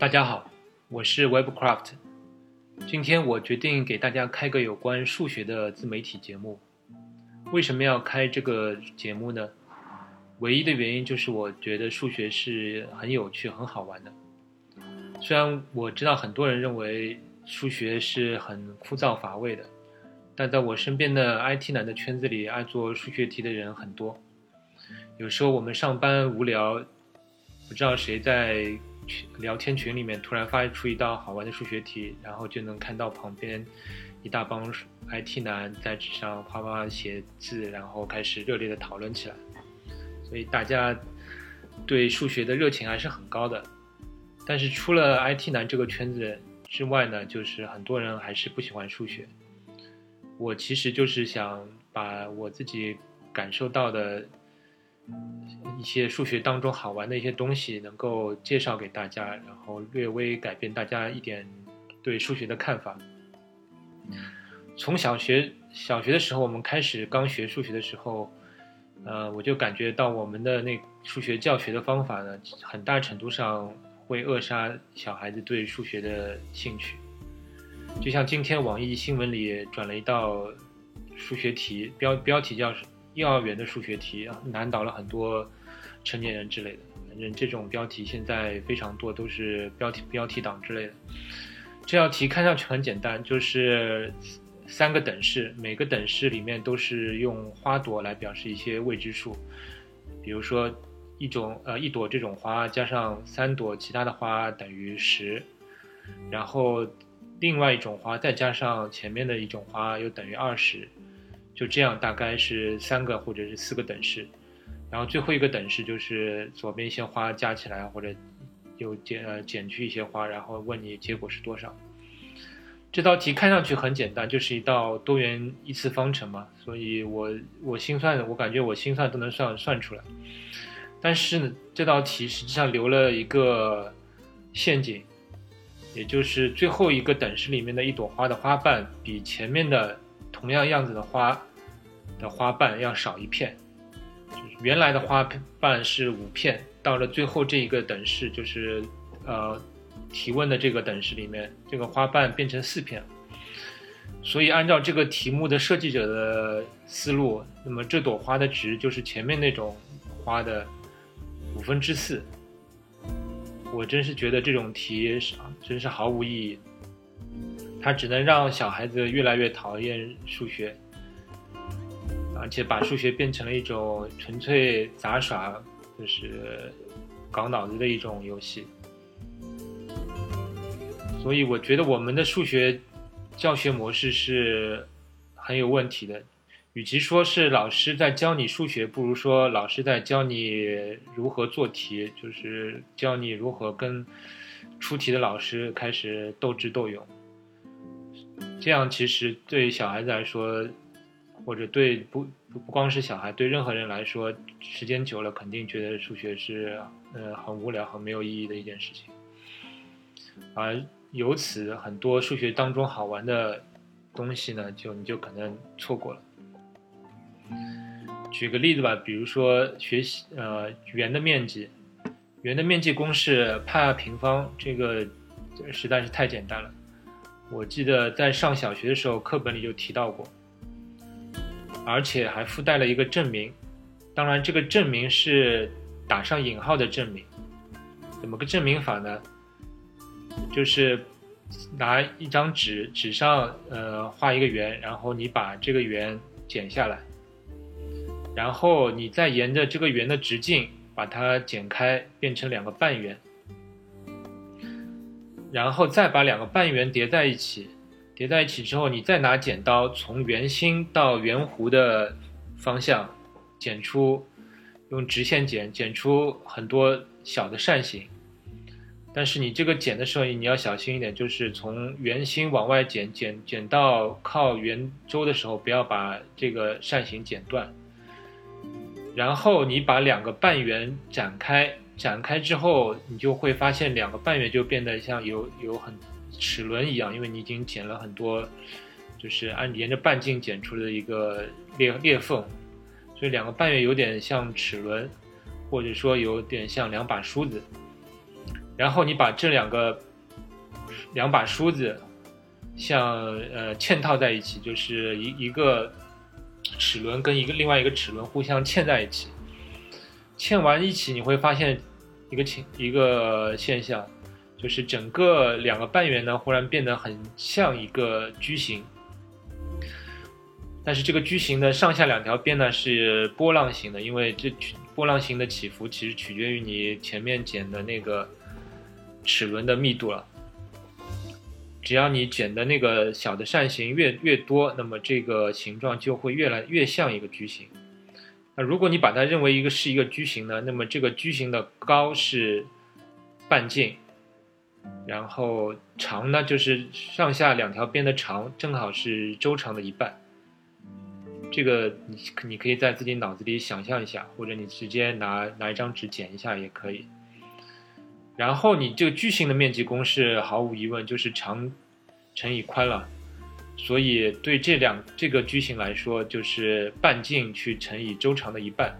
大家好，我是 Webcraft。今天我决定给大家开个有关数学的自媒体节目。为什么要开这个节目呢？唯一的原因就是我觉得数学是很有趣、很好玩的。虽然我知道很多人认为数学是很枯燥乏味的，但在我身边的 IT 男的圈子里，爱做数学题的人很多。有时候我们上班无聊，不知道谁在聊天群里面突然发出一道好玩的数学题，然后就能看到旁边一大帮 IT 男在纸上啪啪写字，然后开始热烈的讨论起来。所以大家对数学的热情还是很高的，但是除了 IT 男这个圈子之外呢，就是很多人还是不喜欢数学。我其实就是想把我自己感受到的一些数学当中好玩的一些东西，能够介绍给大家，然后略微改变大家一点对数学的看法。从小学小学的时候，我们开始刚学数学的时候。呃，我就感觉到我们的那数学教学的方法呢，很大程度上会扼杀小孩子对数学的兴趣。就像今天网易新闻里转了一道数学题，标标题叫什“幼儿园的数学题”，难倒了很多成年人之类的。反正这种标题现在非常多，都是标题标题党之类的。这道题看上去很简单，就是。三个等式，每个等式里面都是用花朵来表示一些未知数，比如说一种呃一朵这种花加上三朵其他的花等于十，然后另外一种花再加上前面的一种花又等于二十，就这样大概是三个或者是四个等式，然后最后一个等式就是左边一些花加起来或者又减呃减去一些花，然后问你结果是多少。这道题看上去很简单，就是一道多元一次方程嘛，所以我我心算，我感觉我心算都能算算出来。但是呢，这道题实际上留了一个陷阱，也就是最后一个等式里面的一朵花的花瓣比前面的同样样子的花的花瓣要少一片，原来的花瓣是五片，到了最后这一个等式就是呃。提问的这个等式里面，这个花瓣变成四片，所以按照这个题目的设计者的思路，那么这朵花的值就是前面那种花的五分之四。我真是觉得这种题是真是毫无意义，它只能让小孩子越来越讨厌数学，而且把数学变成了一种纯粹杂耍，就是搞脑子的一种游戏。所以我觉得我们的数学教学模式是很有问题的。与其说是老师在教你数学，不如说老师在教你如何做题，就是教你如何跟出题的老师开始斗智斗勇。这样其实对小孩子来说，或者对不不光是小孩，对任何人来说，时间久了肯定觉得数学是呃很无聊、很没有意义的一件事情，而。由此，很多数学当中好玩的东西呢，就你就可能错过了。举个例子吧，比如说学习呃圆的面积，圆的面积公式派平方，这个实在是太简单了。我记得在上小学的时候，课本里就提到过，而且还附带了一个证明。当然，这个证明是打上引号的证明。怎么个证明法呢？就是拿一张纸，纸上呃画一个圆，然后你把这个圆剪下来，然后你再沿着这个圆的直径把它剪开，变成两个半圆，然后再把两个半圆叠在一起，叠在一起之后，你再拿剪刀从圆心到圆弧的方向剪出，用直线剪，剪出很多小的扇形。但是你这个剪的时候，你要小心一点，就是从圆心往外剪，剪剪到靠圆周的时候，不要把这个扇形剪断。然后你把两个半圆展开，展开之后，你就会发现两个半圆就变得像有有很齿轮一样，因为你已经剪了很多，就是按沿着半径剪出的一个裂裂缝，所以两个半月有点像齿轮，或者说有点像两把梳子。然后你把这两个两把梳子像呃嵌套在一起，就是一一个齿轮跟一个另外一个齿轮互相嵌在一起。嵌完一起，你会发现一个情一个现象，就是整个两个半圆呢，忽然变得很像一个矩形。但是这个矩形的上下两条边呢是波浪形的，因为这波浪形的起伏其实取决于你前面剪的那个齿轮的密度了。只要你剪的那个小的扇形越越多，那么这个形状就会越来越像一个矩形。那如果你把它认为一个是一个矩形呢，那么这个矩形的高是半径，然后长呢就是上下两条边的长正好是周长的一半。这个你你可以在自己脑子里想象一下，或者你直接拿拿一张纸剪一下也可以。然后你这个矩形的面积公式毫无疑问就是长乘以宽了，所以对这两这个矩形来说就是半径去乘以周长的一半，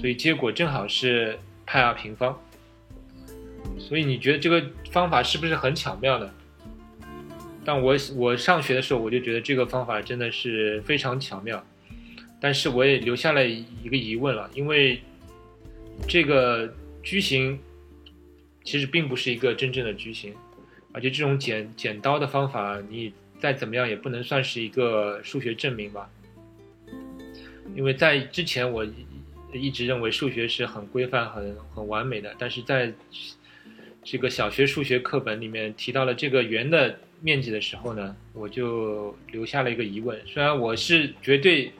所以结果正好是派 r 平方。所以你觉得这个方法是不是很巧妙呢？但我我上学的时候我就觉得这个方法真的是非常巧妙，但是我也留下了一个疑问了，因为这个矩形其实并不是一个真正的矩形，而且这种剪剪刀的方法，你再怎么样也不能算是一个数学证明吧？因为在之前我一直认为数学是很规范、很很完美的，但是在这个小学数学课本里面提到了这个圆的。面积的时候呢，我就留下了一个疑问。虽然我是绝对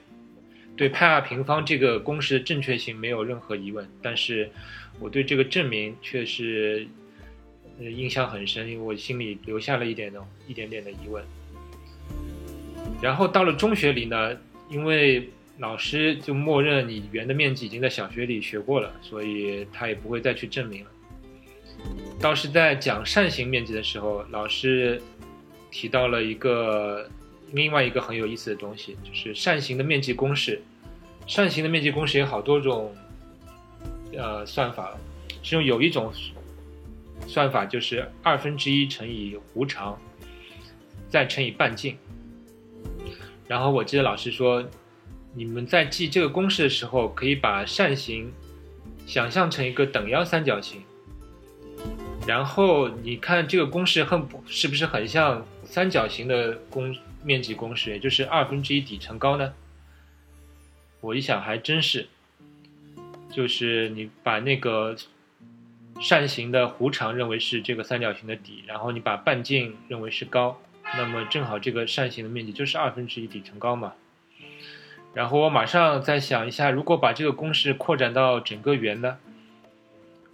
对派 r 平方这个公式的正确性没有任何疑问，但是我对这个证明却是呃印象很深，因为我心里留下了一点的一点点的疑问。然后到了中学里呢，因为老师就默认你圆的面积已经在小学里学过了，所以他也不会再去证明了。倒是在讲扇形面积的时候，老师。提到了一个另外一个很有意思的东西，就是扇形的面积公式。扇形的面积公式有好多种，呃，算法。其中有一种算法就是二分之一乘以弧长，再乘以半径。然后我记得老师说，你们在记这个公式的时候，可以把扇形想象成一个等腰三角形。然后你看这个公式很是不是很像？三角形的公面积公式，也就是二分之一底乘高呢。我一想还真是，就是你把那个扇形的弧长认为是这个三角形的底，然后你把半径认为是高，那么正好这个扇形的面积就是二分之一底乘高嘛。然后我马上再想一下，如果把这个公式扩展到整个圆呢？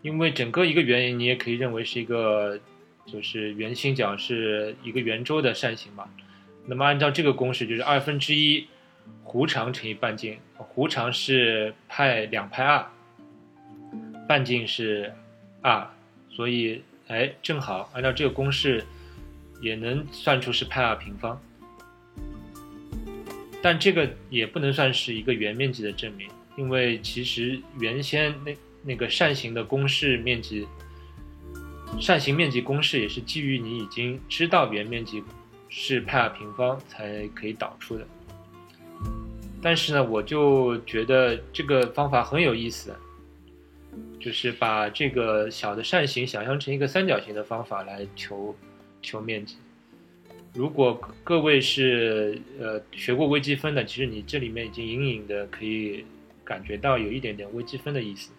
因为整个一个圆你也可以认为是一个。就是圆心角是一个圆周的扇形嘛，那么按照这个公式，就是二分之一弧长乘以半径，弧长是派两派 r，半径是 r，所以哎，正好按照这个公式，也能算出是派 r 平方。但这个也不能算是一个圆面积的证明，因为其实原先那那个扇形的公式面积。扇形面积公式也是基于你已经知道圆面积是派 r 平方才可以导出的。但是呢，我就觉得这个方法很有意思，就是把这个小的扇形想象成一个三角形的方法来求求面积。如果各位是呃学过微积分的，其实你这里面已经隐隐的可以感觉到有一点点微积分的意思。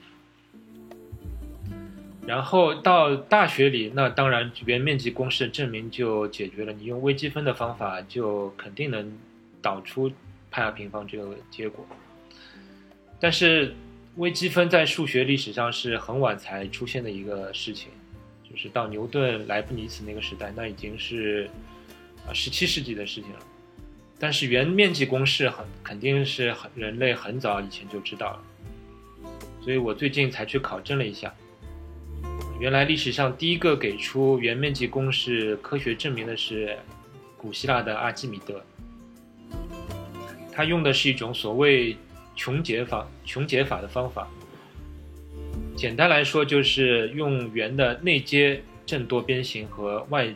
然后到大学里，那当然圆面积公式的证明就解决了。你用微积分的方法，就肯定能导出派 r 平方这个结果。但是微积分在数学历史上是很晚才出现的一个事情，就是到牛顿、莱布尼茨那个时代，那已经是啊十七世纪的事情了。但是圆面积公式很肯定是很人类很早以前就知道了，所以我最近才去考证了一下。原来历史上第一个给出圆面积公式科学证明的是古希腊的阿基米德，他用的是一种所谓穷解法、穷解法的方法，简单来说，就是用圆的内接正多边形和外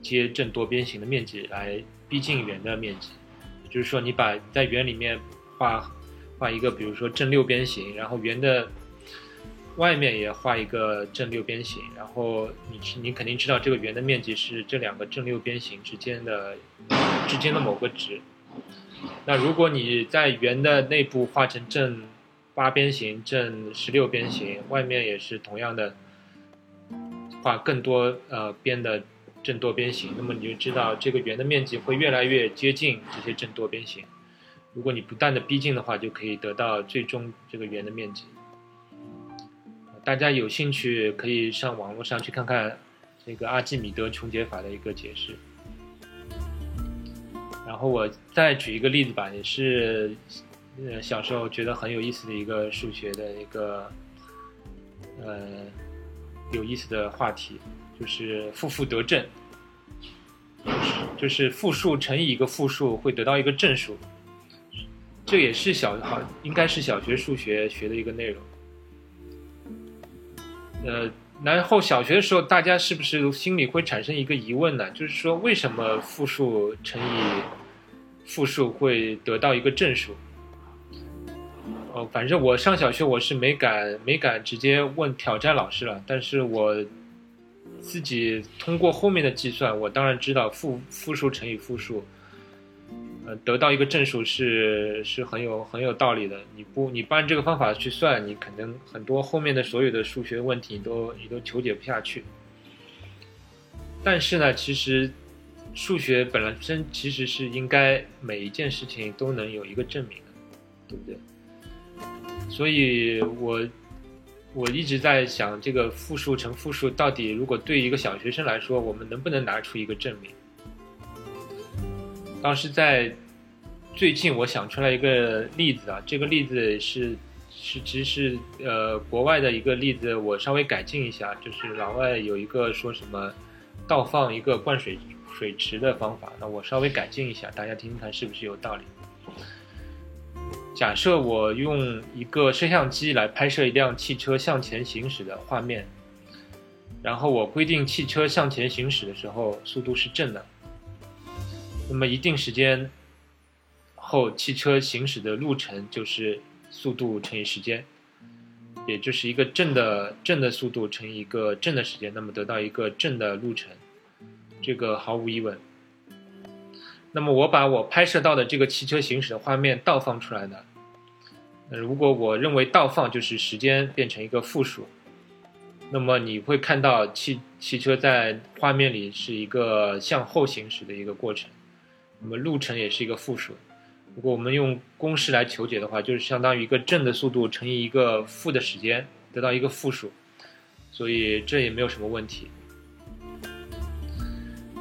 接正多边形的面积来逼近圆的面积。就是说，你把在圆里面画画一个，比如说正六边形，然后圆的外面也画一个正六边形，然后你你肯定知道这个圆的面积是这两个正六边形之间的之间的某个值。那如果你在圆的内部画成正八边形、正十六边形，外面也是同样的画更多呃边的正多边形，那么你就知道这个圆的面积会越来越接近这些正多边形。如果你不断的逼近的话，就可以得到最终这个圆的面积。大家有兴趣可以上网络上去看看这个阿基米德穷解法的一个解释。然后我再举一个例子吧，也是，呃，小时候觉得很有意思的一个数学的一个，呃，有意思的话题，就是负负得正，就是负数乘以一个负数会得到一个正数，这也是小好应该是小学数学学的一个内容，呃。然后小学的时候，大家是不是心里会产生一个疑问呢？就是说，为什么复数乘以复数会得到一个正数？哦，反正我上小学我是没敢没敢直接问挑战老师了，但是我自己通过后面的计算，我当然知道负负数乘以复数。得到一个正数是是很有很有道理的。你不你不按这个方法去算，你可能很多后面的所有的数学问题你都你都求解不下去。但是呢，其实数学本身其实是应该每一件事情都能有一个证明的，对不对？所以我我一直在想，这个复数乘复数到底如果对一个小学生来说，我们能不能拿出一个证明？当时在最近，我想出来一个例子啊，这个例子是是其实是呃国外的一个例子，我稍微改进一下，就是老外有一个说什么倒放一个灌水水池的方法，那我稍微改进一下，大家听听看是不是有道理？假设我用一个摄像机来拍摄一辆汽车向前行驶的画面，然后我规定汽车向前行驶的时候速度是正的。那么一定时间后，汽车行驶的路程就是速度乘以时间，也就是一个正的正的速度乘以一个正的时间，那么得到一个正的路程，这个毫无疑问。那么我把我拍摄到的这个汽车行驶的画面倒放出来呢？那如果我认为倒放就是时间变成一个负数，那么你会看到汽汽车在画面里是一个向后行驶的一个过程。那么路程也是一个负数，如果我们用公式来求解的话，就是相当于一个正的速度乘以一个负的时间，得到一个负数，所以这也没有什么问题。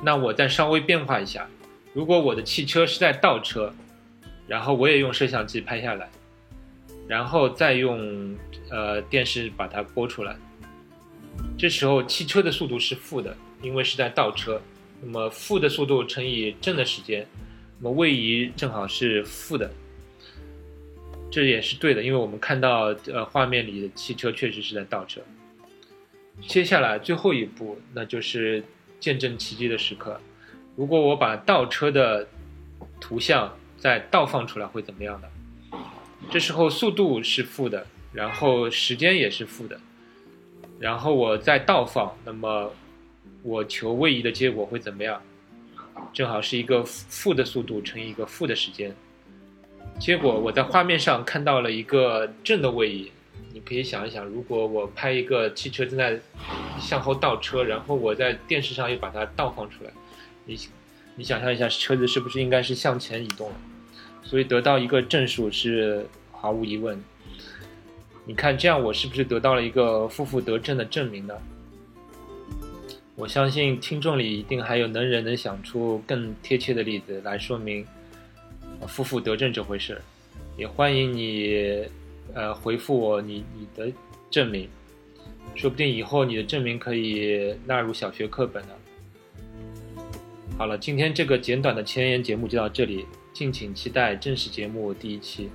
那我再稍微变化一下，如果我的汽车是在倒车，然后我也用摄像机拍下来，然后再用呃电视把它播出来，这时候汽车的速度是负的，因为是在倒车。那么负的速度乘以正的时间，那么位移正好是负的，这也是对的，因为我们看到呃画面里的汽车确实是在倒车。接下来最后一步，那就是见证奇迹的时刻。如果我把倒车的图像再倒放出来，会怎么样呢？这时候速度是负的，然后时间也是负的，然后我再倒放，那么。我求位移的结果会怎么样？正好是一个负的速度乘以一个负的时间。结果我在画面上看到了一个正的位移。你可以想一想，如果我拍一个汽车正在向后倒车，然后我在电视上又把它倒放出来，你你想象一下，车子是不是应该是向前移动？所以得到一个正数是毫无疑问。你看这样，我是不是得到了一个负负得正的证明呢？我相信听众里一定还有能人能想出更贴切的例子来说明“夫妇得正”这回事，也欢迎你，呃，回复我你你的证明，说不定以后你的证明可以纳入小学课本呢。好了，今天这个简短的前言节目就到这里，敬请期待正式节目第一期。